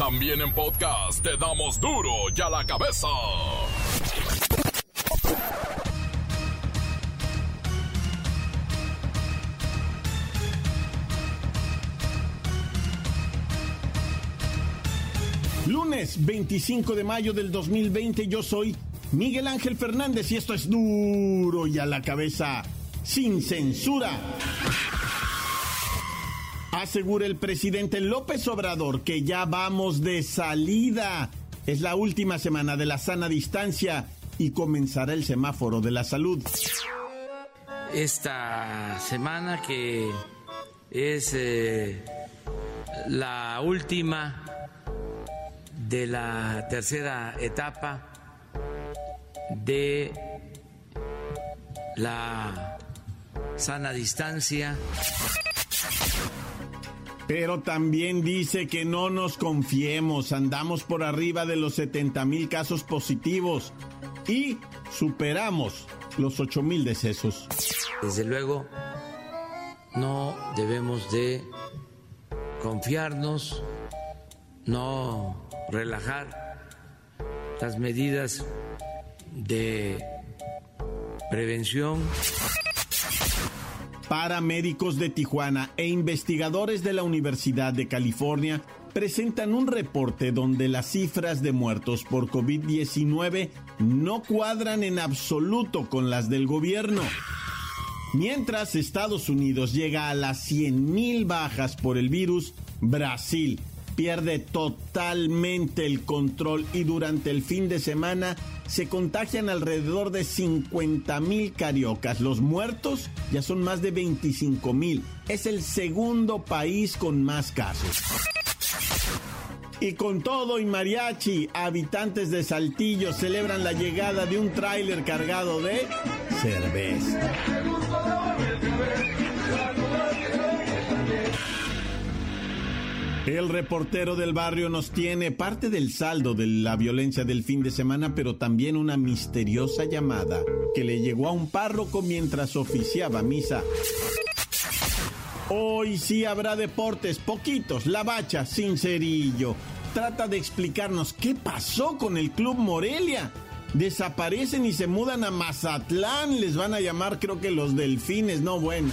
También en podcast te damos duro y a la cabeza. Lunes 25 de mayo del 2020 yo soy Miguel Ángel Fernández y esto es duro y a la cabeza sin censura. Asegura el presidente López Obrador que ya vamos de salida. Es la última semana de la sana distancia y comenzará el semáforo de la salud. Esta semana que es eh, la última de la tercera etapa de la sana distancia. Pero también dice que no nos confiemos, andamos por arriba de los 70 mil casos positivos y superamos los 8 mil decesos. Desde luego, no debemos de confiarnos, no relajar las medidas de prevención. Paramédicos de Tijuana e investigadores de la Universidad de California presentan un reporte donde las cifras de muertos por COVID-19 no cuadran en absoluto con las del gobierno. Mientras Estados Unidos llega a las 100.000 bajas por el virus, Brasil pierde totalmente el control y durante el fin de semana se contagian alrededor de 50 mil cariocas. Los muertos ya son más de 25 mil. Es el segundo país con más casos. Y con todo y mariachi, habitantes de Saltillo celebran la llegada de un tráiler cargado de cerveza. El reportero del barrio nos tiene parte del saldo de la violencia del fin de semana, pero también una misteriosa llamada que le llegó a un párroco mientras oficiaba misa. Hoy sí habrá deportes, poquitos, la bacha, sincerillo. Trata de explicarnos qué pasó con el Club Morelia. Desaparecen y se mudan a Mazatlán, les van a llamar creo que los delfines, no bueno.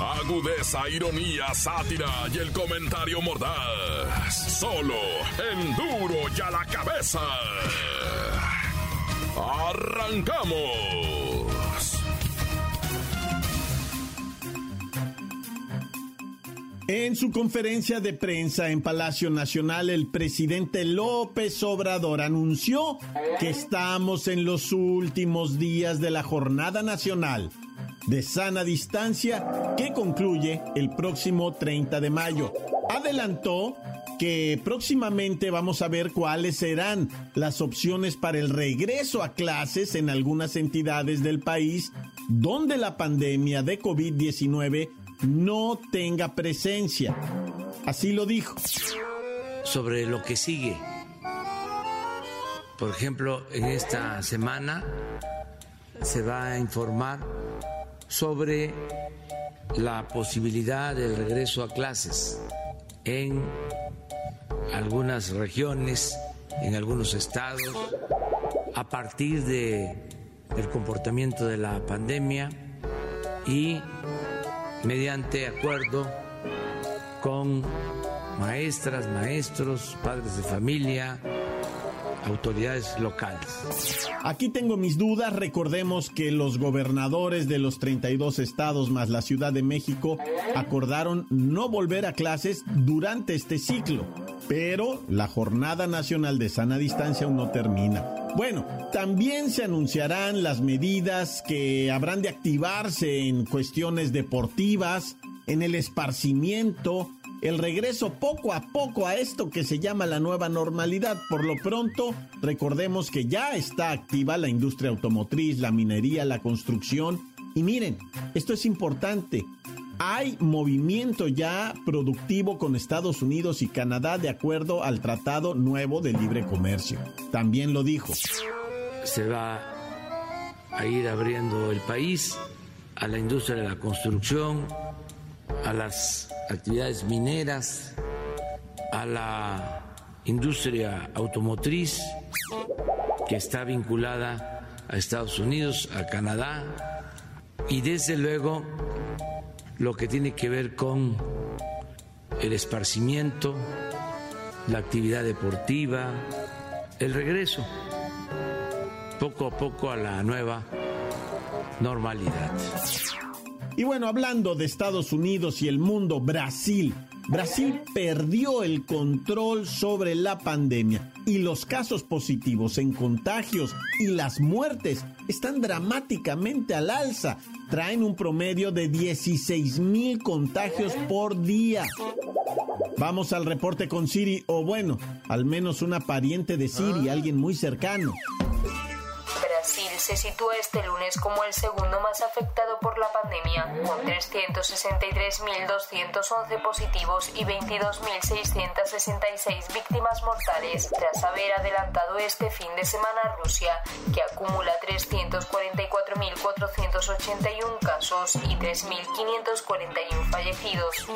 Agudeza, ironía, sátira y el comentario mordaz. Solo en duro y a la cabeza. ¡Arrancamos! En su conferencia de prensa en Palacio Nacional, el presidente López Obrador anunció que estamos en los últimos días de la Jornada Nacional de Sana Distancia que concluye el próximo 30 de mayo. Adelantó que próximamente vamos a ver cuáles serán las opciones para el regreso a clases en algunas entidades del país donde la pandemia de COVID-19 no tenga presencia. Así lo dijo. Sobre lo que sigue. Por ejemplo, en esta semana se va a informar sobre la posibilidad del regreso a clases en algunas regiones, en algunos estados, a partir de el comportamiento de la pandemia y mediante acuerdo con maestras, maestros, padres de familia, autoridades locales. Aquí tengo mis dudas. Recordemos que los gobernadores de los 32 estados más la Ciudad de México acordaron no volver a clases durante este ciclo. Pero la Jornada Nacional de Sana Distancia aún no termina. Bueno, también se anunciarán las medidas que habrán de activarse en cuestiones deportivas, en el esparcimiento, el regreso poco a poco a esto que se llama la nueva normalidad. Por lo pronto, recordemos que ya está activa la industria automotriz, la minería, la construcción. Y miren, esto es importante. Hay movimiento ya productivo con Estados Unidos y Canadá de acuerdo al Tratado Nuevo de Libre Comercio. También lo dijo. Se va a ir abriendo el país a la industria de la construcción, a las actividades mineras, a la industria automotriz que está vinculada a Estados Unidos, a Canadá y desde luego lo que tiene que ver con el esparcimiento, la actividad deportiva, el regreso poco a poco a la nueva normalidad. Y bueno, hablando de Estados Unidos y el mundo, Brasil. Brasil perdió el control sobre la pandemia y los casos positivos en contagios y las muertes están dramáticamente al alza. Traen un promedio de 16 mil contagios por día. Vamos al reporte con Siri, o bueno, al menos una pariente de Siri, alguien muy cercano se sitúa este lunes como el segundo más afectado por la pandemia, con 363.211 positivos y 22.666 víctimas mortales, tras haber adelantado este fin de semana a Rusia, que acumula 344.481 casos y 3.541 fallecidos.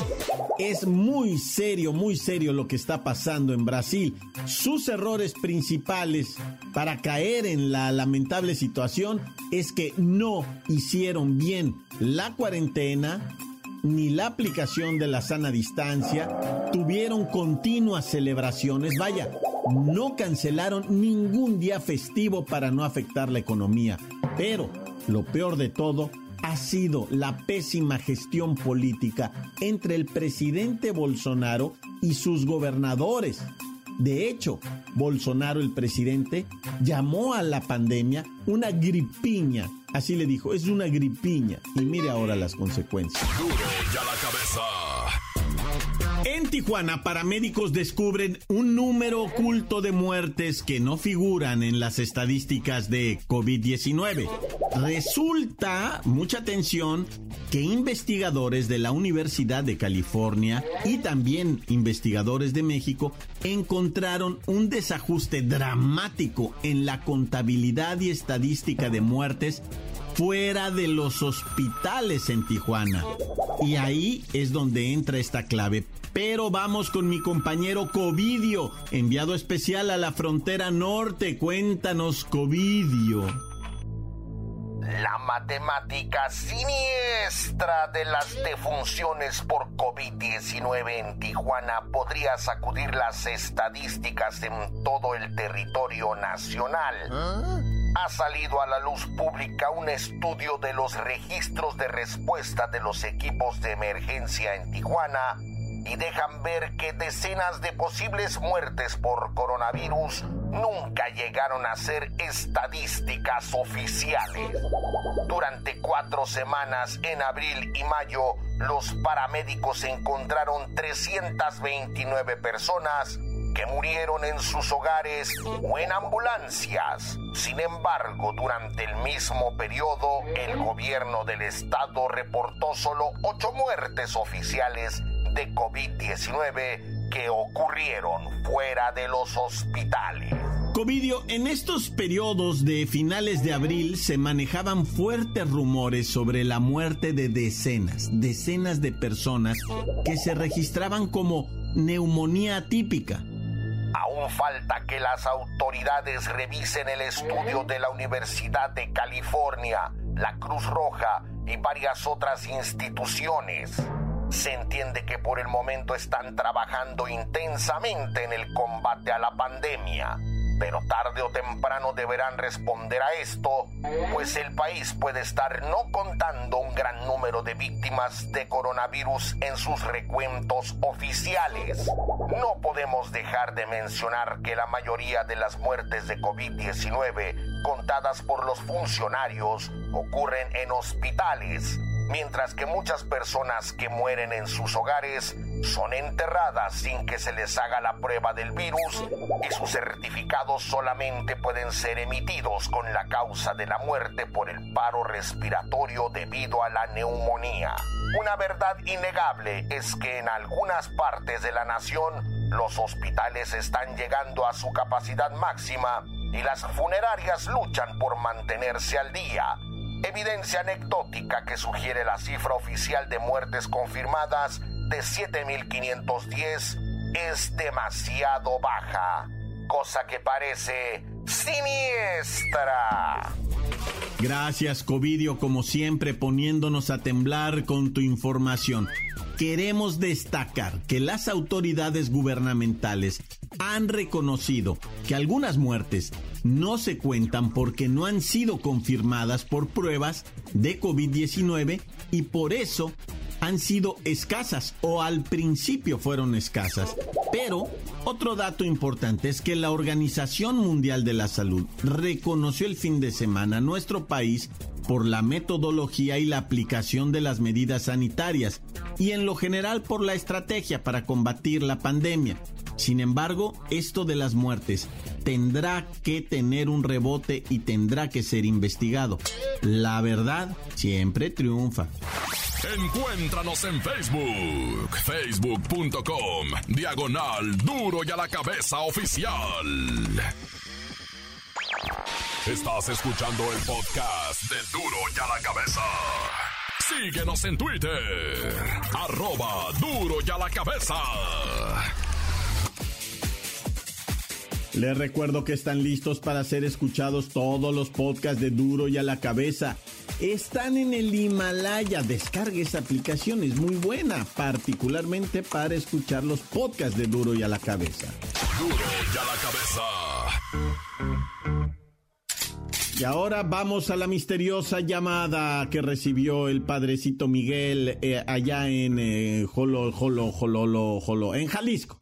Es muy serio, muy serio lo que está pasando en Brasil. Sus errores principales para caer en la lamentable situación es que no hicieron bien la cuarentena ni la aplicación de la sana distancia, tuvieron continuas celebraciones, vaya, no cancelaron ningún día festivo para no afectar la economía, pero lo peor de todo ha sido la pésima gestión política entre el presidente Bolsonaro y sus gobernadores. De hecho, Bolsonaro, el presidente, llamó a la pandemia una gripiña. Así le dijo, es una gripiña. Y mire ahora las consecuencias. Tijuana, paramédicos descubren un número oculto de muertes que no figuran en las estadísticas de COVID-19. Resulta, mucha atención, que investigadores de la Universidad de California y también investigadores de México encontraron un desajuste dramático en la contabilidad y estadística de muertes fuera de los hospitales en Tijuana. Y ahí es donde entra esta clave. Pero vamos con mi compañero Covidio, enviado especial a la frontera norte. Cuéntanos, Covidio. La matemática siniestra de las defunciones por COVID-19 en Tijuana podría sacudir las estadísticas en todo el territorio nacional. ¿Ah? Ha salido a la luz pública un estudio de los registros de respuesta de los equipos de emergencia en Tijuana y dejan ver que decenas de posibles muertes por coronavirus nunca llegaron a ser estadísticas oficiales. Durante cuatro semanas en abril y mayo, los paramédicos encontraron 329 personas que murieron en sus hogares o en ambulancias. Sin embargo, durante el mismo periodo, el gobierno del estado reportó solo ocho muertes oficiales de COVID-19 que ocurrieron fuera de los hospitales. Covidio, en estos periodos de finales de abril se manejaban fuertes rumores sobre la muerte de decenas, decenas de personas que se registraban como neumonía atípica. Aún falta que las autoridades revisen el estudio de la Universidad de California, la Cruz Roja y varias otras instituciones. Se entiende que por el momento están trabajando intensamente en el combate a la pandemia, pero tarde o temprano deberán responder a esto, pues el país puede estar no contando un gran número de víctimas de coronavirus en sus recuentos oficiales. No podemos dejar de mencionar que la mayoría de las muertes de COVID-19 contadas por los funcionarios ocurren en hospitales mientras que muchas personas que mueren en sus hogares son enterradas sin que se les haga la prueba del virus y sus certificados solamente pueden ser emitidos con la causa de la muerte por el paro respiratorio debido a la neumonía. Una verdad innegable es que en algunas partes de la nación los hospitales están llegando a su capacidad máxima y las funerarias luchan por mantenerse al día. Evidencia anecdótica que sugiere la cifra oficial de muertes confirmadas de 7.510 es demasiado baja, cosa que parece siniestra. Gracias, Covidio, como siempre, poniéndonos a temblar con tu información. Queremos destacar que las autoridades gubernamentales han reconocido que algunas muertes no se cuentan porque no han sido confirmadas por pruebas de COVID-19 y por eso han sido escasas o al principio fueron escasas. Pero otro dato importante es que la Organización Mundial de la Salud reconoció el fin de semana a nuestro país por la metodología y la aplicación de las medidas sanitarias y en lo general por la estrategia para combatir la pandemia. Sin embargo, esto de las muertes tendrá que tener un rebote y tendrá que ser investigado. La verdad siempre triunfa. Encuéntranos en Facebook, facebook.com, diagonal duro y a la cabeza oficial. Estás escuchando el podcast de duro y a la cabeza. Síguenos en Twitter, arroba duro y a la cabeza. Les recuerdo que están listos para ser escuchados todos los podcasts de Duro y a la cabeza están en el Himalaya. Descargue esa aplicación, es muy buena, particularmente para escuchar los podcasts de Duro y a la cabeza. Duro y a la cabeza. Y ahora vamos a la misteriosa llamada que recibió el padrecito Miguel eh, allá en eh, Jolo, Jolo, Jolo, Jolo, en Jalisco.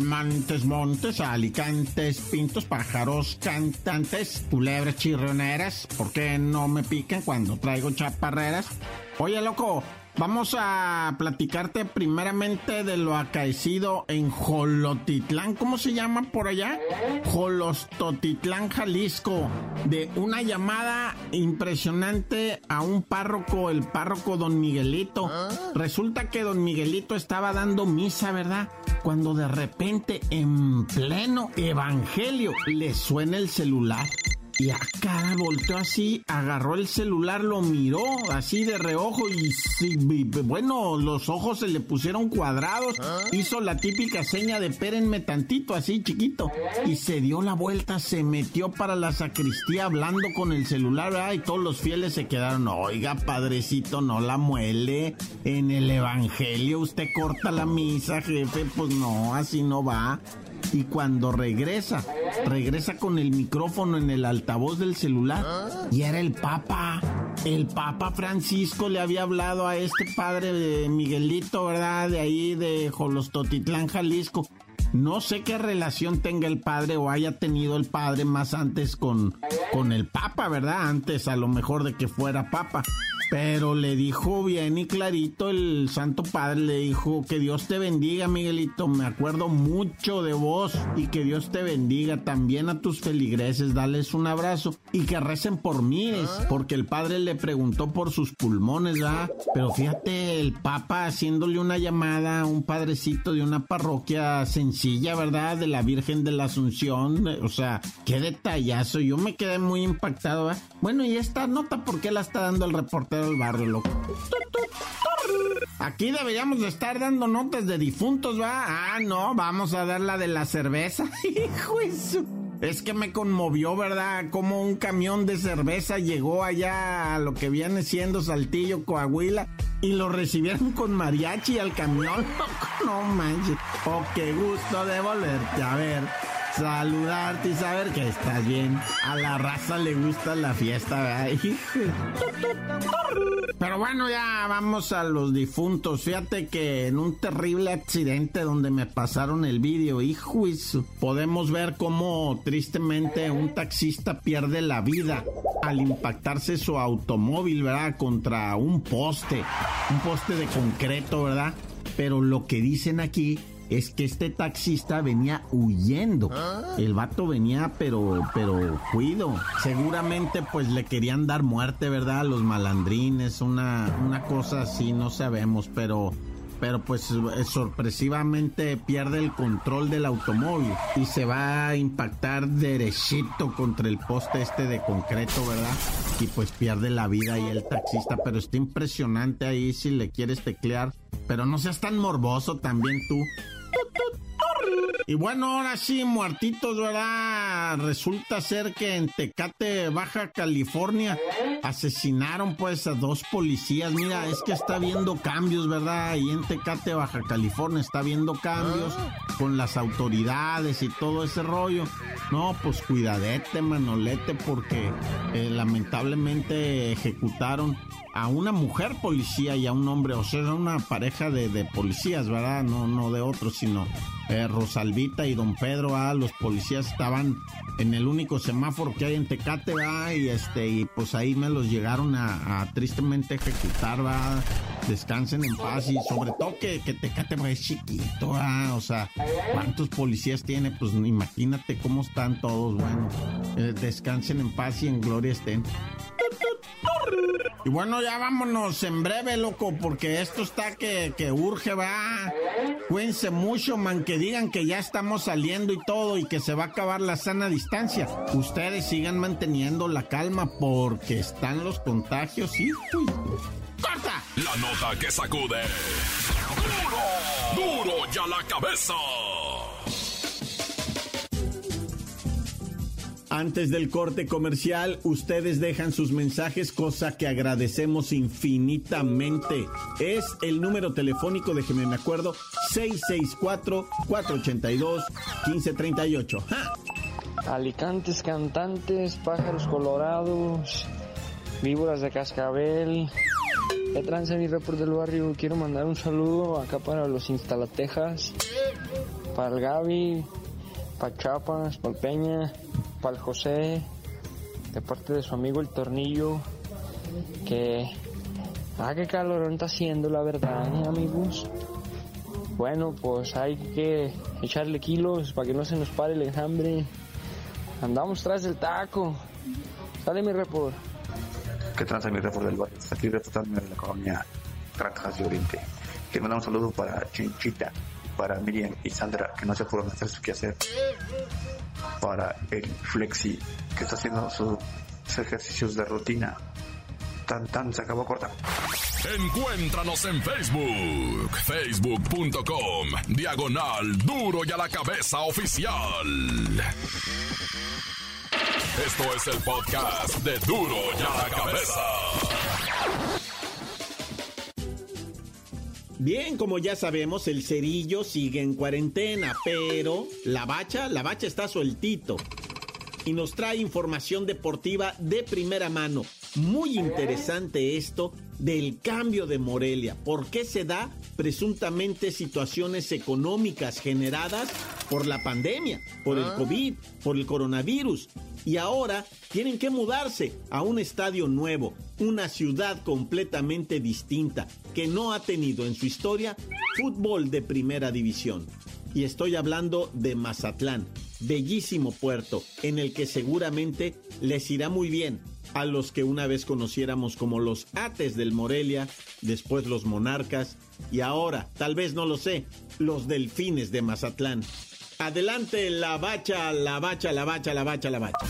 Montes, montes, alicantes, pintos, pájaros, cantantes, culebras chirroneras. ¿Por qué no me pican cuando traigo chaparreras? Oye, loco, Vamos a platicarte primeramente de lo acaecido en Jolotitlán. ¿Cómo se llama por allá? Jolostotitlán, Jalisco. De una llamada impresionante a un párroco, el párroco don Miguelito. Resulta que don Miguelito estaba dando misa, ¿verdad? Cuando de repente, en pleno evangelio, le suena el celular. Y acá volteó así, agarró el celular, lo miró así de reojo y, bueno, los ojos se le pusieron cuadrados. Hizo la típica seña de pérenme tantito, así chiquito. Y se dio la vuelta, se metió para la sacristía hablando con el celular, Y todos los fieles se quedaron, oiga, padrecito, no la muele. En el evangelio usted corta la misa, jefe. Pues no, así no va y cuando regresa, regresa con el micrófono en el altavoz del celular y era el Papa. El Papa Francisco le había hablado a este padre de Miguelito, ¿verdad? De ahí de Jolostotitlán, Jalisco. No sé qué relación tenga el padre o haya tenido el padre más antes con, con el Papa, ¿verdad? Antes a lo mejor de que fuera Papa. Pero le dijo bien y clarito el Santo Padre, le dijo que Dios te bendiga, Miguelito. Me acuerdo mucho de vos y que Dios te bendiga también a tus feligreses. Dales un abrazo y que recen por mí, porque el Padre le preguntó por sus pulmones, ¿verdad? Pero fíjate, el Papa haciéndole una llamada a un padrecito de una parroquia sencilla, ¿verdad? De la Virgen de la Asunción. O sea, qué detallazo. Yo me quedé muy impactado, ¿verdad? Bueno, y esta nota, ¿por qué la está dando el reportero? El barrio, loco. Aquí deberíamos de estar dando notas de difuntos, ¿va? Ah, no, vamos a dar la de la cerveza. Hijo eso. Es que me conmovió, ¿verdad? Como un camión de cerveza llegó allá a lo que viene siendo Saltillo, Coahuila, y lo recibieron con mariachi al camión. No manches. Oh, qué gusto de volverte a ver saludarte y saber que estás bien. A la raza le gusta la fiesta, ¿verdad? Pero bueno, ya vamos a los difuntos. Fíjate que en un terrible accidente donde me pasaron el vídeo, hijo, podemos ver cómo tristemente un taxista pierde la vida al impactarse su automóvil, ¿verdad? Contra un poste, un poste de concreto, ¿verdad? Pero lo que dicen aquí es que este taxista venía huyendo. El vato venía, pero, pero cuido. Seguramente, pues le querían dar muerte, ¿verdad? A los malandrines, una, una cosa así, no sabemos, pero pero pues eh, sorpresivamente pierde el control del automóvil y se va a impactar derechito contra el poste este de concreto, ¿verdad? Y pues pierde la vida ahí el taxista, pero está impresionante ahí si le quieres teclear, pero no seas tan morboso también tú. Y bueno, ahora sí, muertitos, ¿verdad? Resulta ser que en Tecate, Baja California, asesinaron pues a dos policías. Mira, es que está viendo cambios, ¿verdad? Y en Tecate, Baja California, está viendo cambios con las autoridades y todo ese rollo. No, pues cuidadete, manolete, porque eh, lamentablemente ejecutaron a una mujer policía y a un hombre, o sea, una pareja de, de policías, ¿verdad? No, no de otros, sino eh, Rosalvita y don Pedro, ah, los policías estaban en el único semáforo que hay en Tecate, ¿va? y este, y pues ahí me los llegaron a, tristemente ejecutar, va, descansen en paz y sobre todo que, que Tecate es chiquito, o sea, ¿cuántos policías tiene? Pues imagínate cómo están todos, bueno, eh, descansen en paz y en gloria estén. Y bueno, ya vámonos en breve, loco, porque esto está que, que urge, va. Cuídense mucho, man, que digan que ya estamos saliendo y todo y que se va a acabar la sana distancia. Ustedes sigan manteniendo la calma porque están los contagios y... ¡Corta! La nota que sacude. ¡Duro! ¡Duro ya la cabeza! Antes del corte comercial, ustedes dejan sus mensajes, cosa que agradecemos infinitamente. Es el número telefónico, déjenme me acuerdo, 664-482-1538. Alicantes, cantantes, pájaros colorados, víboras de cascabel. ¿Qué tranza mi por del barrio? Quiero mandar un saludo acá para los instalatejas, para el Gaby, para Chapas, para Peña para el José, de parte de su amigo el Tornillo, que... Ah, qué calor está haciendo, la verdad, ¿eh, amigos. Bueno, pues hay que echarle kilos para que no se nos pare el enjambre. Andamos tras del taco. Sale mi report. ¿Qué transa mi report del barrio? Aquí reportándome de la colonia Granjas de Oriente. Quiero mandar un saludo para Chinchita, para Miriam y Sandra, que no se pueden hacer su quehacer para el flexi que está haciendo sus ejercicios de rutina. Tan tan se acabó corta. Encuéntranos en Facebook, facebook.com, diagonal duro y a la cabeza oficial. Esto es el podcast de duro y a la cabeza. Bien, como ya sabemos, el cerillo sigue en cuarentena, pero la bacha, la bacha está sueltito. Y nos trae información deportiva de primera mano. Muy interesante esto del cambio de Morelia. ¿Por qué se da presuntamente situaciones económicas generadas por la pandemia, por el ah. COVID, por el coronavirus? Y ahora tienen que mudarse a un estadio nuevo, una ciudad completamente distinta, que no ha tenido en su historia fútbol de primera división. Y estoy hablando de Mazatlán, bellísimo puerto, en el que seguramente les irá muy bien a los que una vez conociéramos como los Ates del Morelia, después los Monarcas y ahora, tal vez no lo sé, los Delfines de Mazatlán. Adelante la bacha, la bacha, la bacha, la bacha, la bacha.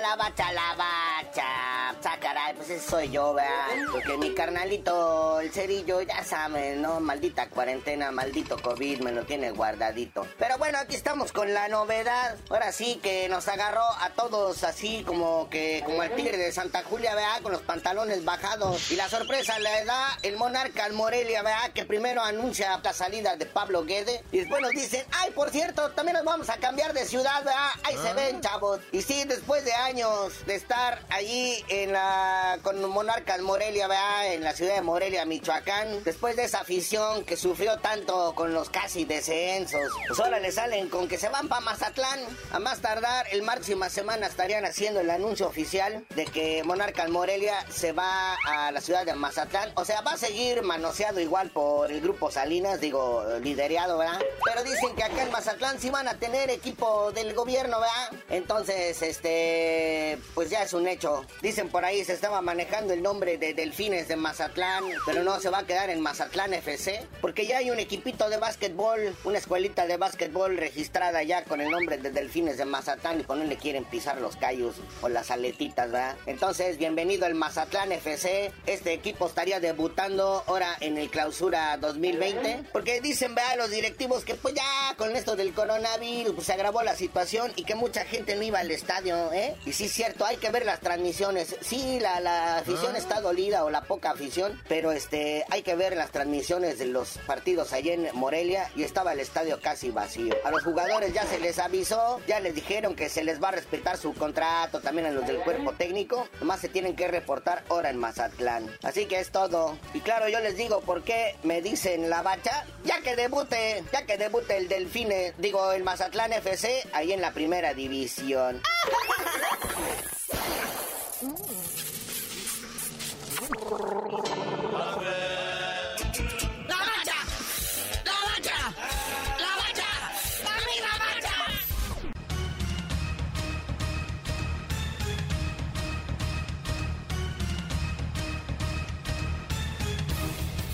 la bacha, la bacha. Sacaray, pues ese soy yo, ¿verdad? Porque mi carnalito, el cerillo, ya saben, ¿no? Maldita cuarentena, maldito COVID, me lo tiene guardadito. Pero bueno, aquí estamos con la novedad. Ahora sí que nos agarró a todos así como que, como el tigre de Santa Julia, ¿verdad? Con los pantalones bajados. Y la sorpresa le da el monarca al Morelia, ¿verdad? Que primero anuncia la salida de Pablo Guede. Y después nos dicen, ay, por cierto, también nos vamos a cambiar de ciudad, ¿verdad? Ahí se ah. ven, chavos. Y sí, después de años de estar ahí ahí la con Monarcas Morelia, ¿verdad? En la ciudad de Morelia, Michoacán. Después de esa afición que sufrió tanto con los casi descensos, pues ahora le salen con que se van para Mazatlán. A más tardar, el máxima semana estarían haciendo el anuncio oficial de que Monarcas Morelia se va a la ciudad de Mazatlán. O sea, va a seguir manoseado igual por el grupo Salinas, digo, liderado, ¿verdad? Pero dicen que acá en Mazatlán sí van a tener equipo del gobierno, ¿verdad? Entonces, este, pues ya es un hecho. Dicen por ahí se estaba manejando el nombre de Delfines de Mazatlán, pero no se va a quedar en Mazatlán FC, porque ya hay un equipito de básquetbol, una escuelita de básquetbol registrada ya con el nombre de Delfines de Mazatlán y con él le quieren pisar los callos o las aletitas, ¿verdad? Entonces, bienvenido al Mazatlán FC. Este equipo estaría debutando ahora en el clausura 2020, porque dicen, vea, los directivos que pues ya con esto del coronavirus pues, se agravó la situación y que mucha gente no iba al estadio, ¿eh? Y sí cierto, hay que ver las transmisiones. Sí, la, la afición está dolida o la poca afición, pero este, hay que ver las transmisiones de los partidos allí en Morelia y estaba el estadio casi vacío. A los jugadores ya se les avisó, ya les dijeron que se les va a respetar su contrato, también a los del cuerpo técnico, nomás se tienen que reportar ahora en Mazatlán. Así que es todo. Y claro, yo les digo por qué me dicen la bacha, ya que debute, ya que debute el Delfine, digo el Mazatlán FC, ahí en la primera división.